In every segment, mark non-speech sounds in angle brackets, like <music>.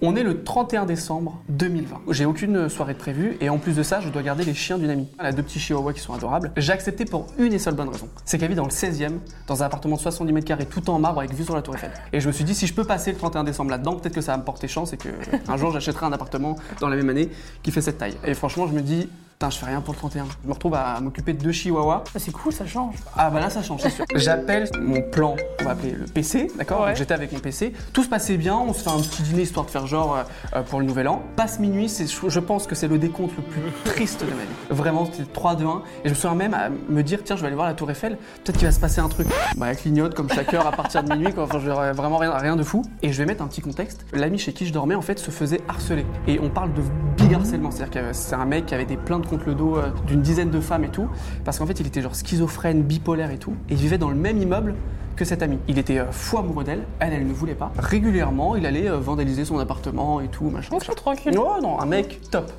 On est le 31 décembre 2020. J'ai aucune soirée de prévue et en plus de ça, je dois garder les chiens d'une amie. Elle a deux petits chihuahuas qui sont adorables. J'ai accepté pour une et seule bonne raison. C'est qu'elle vit dans le 16e, dans un appartement de 70 mètres carrés tout en marbre avec vue sur la Tour Eiffel. Et je me suis dit, si je peux passer le 31 décembre là-dedans, peut-être que ça va me porter chance et que <laughs> un jour j'achèterai un appartement dans la même année qui fait cette taille. Et franchement, je me dis, Putain, je fais rien pour le 31. Je me retrouve à m'occuper de deux chihuahuas. Ah, c'est cool, ça change. Ah bah là ça change, c'est sûr. <laughs> J'appelle mon plan, on va appeler le PC, d'accord Ouais. J'étais avec mon PC. Tout se passait bien, on se fait un petit dîner histoire de faire genre euh, euh, pour le nouvel an. Passe minuit, c'est, je pense que c'est le décompte le plus <laughs> triste de ma vie. Vraiment, c'était 3, 2, 1. Et je me souviens même à me dire, tiens, je vais aller voir la Tour Eiffel, peut-être qu'il va se passer un truc. Bah elle clignote comme chaque heure à partir de minuit, quoi. Enfin, je vraiment rien, rien de fou. Et je vais mettre un petit contexte. L'ami chez qui je dormais, en fait, se faisait harceler. Et on parle de big harcèlement, c'est-à-dire que c'est un mec qui avait des plaintes contre le dos euh, d'une dizaine de femmes et tout, parce qu'en fait, il était genre schizophrène, bipolaire et tout, et il vivait dans le même immeuble que cette amie. Il était euh, fou amoureux d'elle, elle, elle ne voulait pas. Régulièrement, il allait euh, vandaliser son appartement et tout, machin. Oh, tranquille. Oh non, un mec top.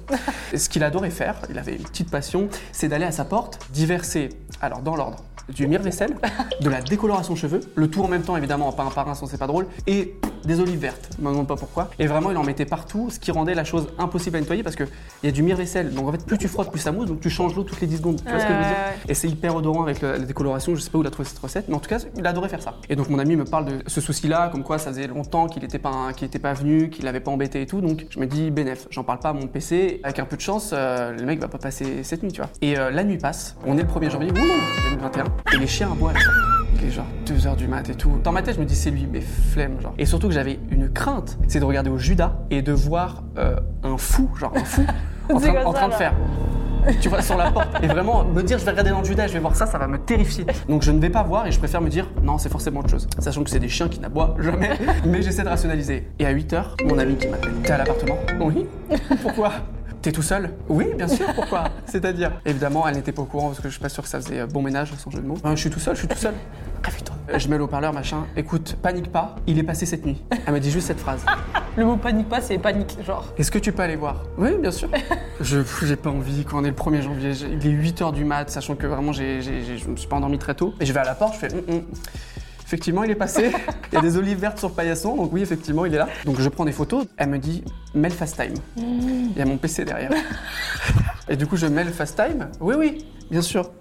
Ce qu'il adorait faire, il avait une petite passion, c'est d'aller à sa porte, diverser, alors dans l'ordre, du mire-vaisselle, de la décoloration cheveux, le tout en même temps évidemment, pas un par un, sinon c'est pas drôle, et des olives vertes, je me demande pas pourquoi. Et vraiment, il en mettait partout, ce qui rendait la chose impossible à nettoyer parce qu'il y a du mire-vaisselle, donc en fait, plus tu frottes, plus ça mousse, donc tu changes l'eau toutes les 10 secondes. Tu vois ce que je veux dire. Et c'est hyper odorant avec le- la décoloration, je sais pas où il a trouvé cette recette, mais en tout cas, il adorait faire ça. Et donc mon ami me parle de ce souci-là, comme quoi ça faisait longtemps qu'il n'était pas, était pas venu, qu'il l'avait pas embêté et tout, donc je me dis, bénef, j'en parle pas à mon PC, avec un peu de chance, euh, le mec va pas passer cette nuit, tu vois. Et euh, la nuit passe, on est le 1er janvier, ouh, 2021, et les chiens aboient à la. Il est genre 2h du mat et tout. Dans ma tête, je me dis c'est lui, mais flemme, genre. Et surtout que j'avais une crainte, c'est de regarder au Judas et de voir euh, un fou, genre un fou, <laughs> en train, en de faire tu vois, sur la porte. Et vraiment, me dire, je vais regarder dans le Judas, je vais voir ça, ça va me terrifier. Donc je ne vais pas voir et je préfère me dire, non, c'est forcément autre chose. Sachant que c'est des chiens qui n'aboient jamais, <laughs> mais j'essaie de rationaliser. Et à 8h, mon ami qui m'appelle, t'es à l'appartement? Oui. Pourquoi? T'es tout seul? Oui, bien sûr, pourquoi? <laughs> C'est-à-dire? Évidemment, elle n'était pas au courant parce que je suis pas sûr que ça faisait euh, bon ménage, sans jeu de mots. Euh, je suis tout seul, je suis tout seul. <laughs> Réveille-toi. Euh, Je mets le haut-parleur, machin. Écoute, panique pas, il est passé cette nuit. Elle m'a dit juste cette phrase. <laughs> Le mot panique pas, c'est panique, genre. Est-ce que tu peux aller voir? Oui, bien sûr. je j'ai pas envie. Quand on est le 1er janvier, il est 8h du mat, sachant que vraiment j'ai, j'ai- j'ai- je me suis pas endormi très tôt. Et je vais à la porte, je fais. Hum, hum. Effectivement, il est passé. Il y a des olives vertes sur paillasson, donc oui, effectivement, il est là. Donc je prends des photos. Elle me dit, mets le FaceTime. Il y a mon PC derrière. Et du coup, je mets le FaceTime. Oui, oui, bien sûr.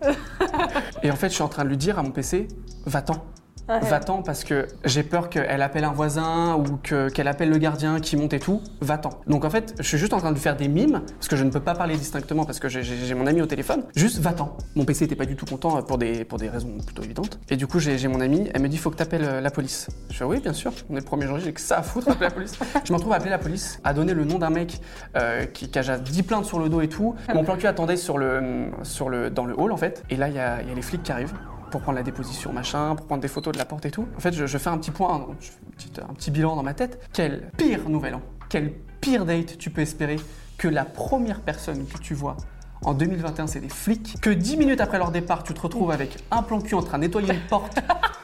Et en fait, je suis en train de lui dire à mon PC, va-t'en. Ouais. Va-t'en parce que j'ai peur qu'elle appelle un voisin ou que- qu'elle appelle le gardien qui monte et tout. Va-t'en. Donc en fait, je suis juste en train de faire des mimes parce que je ne peux pas parler distinctement parce que j'ai- mon ami au téléphone. Juste va-t'en. Mon PC était pas du tout content pour des, pour des raisons plutôt évidentes. Et du coup, j'ai mon ami. Elle me dit faut que t'appelles euh, la police. Je fais oui, bien sûr. On est le 1er janvier, j'ai que ça à foutre appeler la police. <laughs> je m'en trouve à appeler la police, à donner le nom d'un mec euh, qui, qui a déjà 10 plaintes sur le dos et tout. Mon plan cul attendait sur le, sur le, dans le hall en fait. Et là, il y a, il y a les flics qui arrivent pour prendre la déposition, machin, pour prendre des photos de la porte et tout. En fait, je, fais un petit point, un petit bilan dans ma tête. Quel pire nouvel an, quel pire date tu peux espérer que la première personne que tu vois en 2021, c'est des flics, que 10 minutes après leur départ, tu te retrouves avec un plan cul en train de nettoyer une porte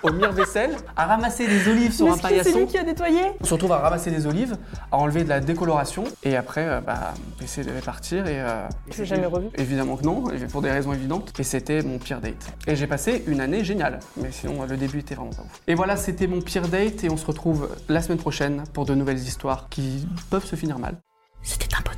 au mire-vaisselle, à ramasser des olives sur Mais un que c'est paillasson. lui qui a nettoyé On se retrouve à ramasser des olives, à enlever de la décoloration, et après, euh, bah, essayer de partir. Et, euh, Je l'ai jamais revu. Évidemment que non, et pour des raisons évidentes. Et c'était mon pire date. Et j'ai passé une année géniale, mais sinon le début était vraiment pas ouf. Et voilà, c'était mon pire date, et on se retrouve la semaine prochaine pour de nouvelles histoires qui peuvent se finir mal. C'était un podcast.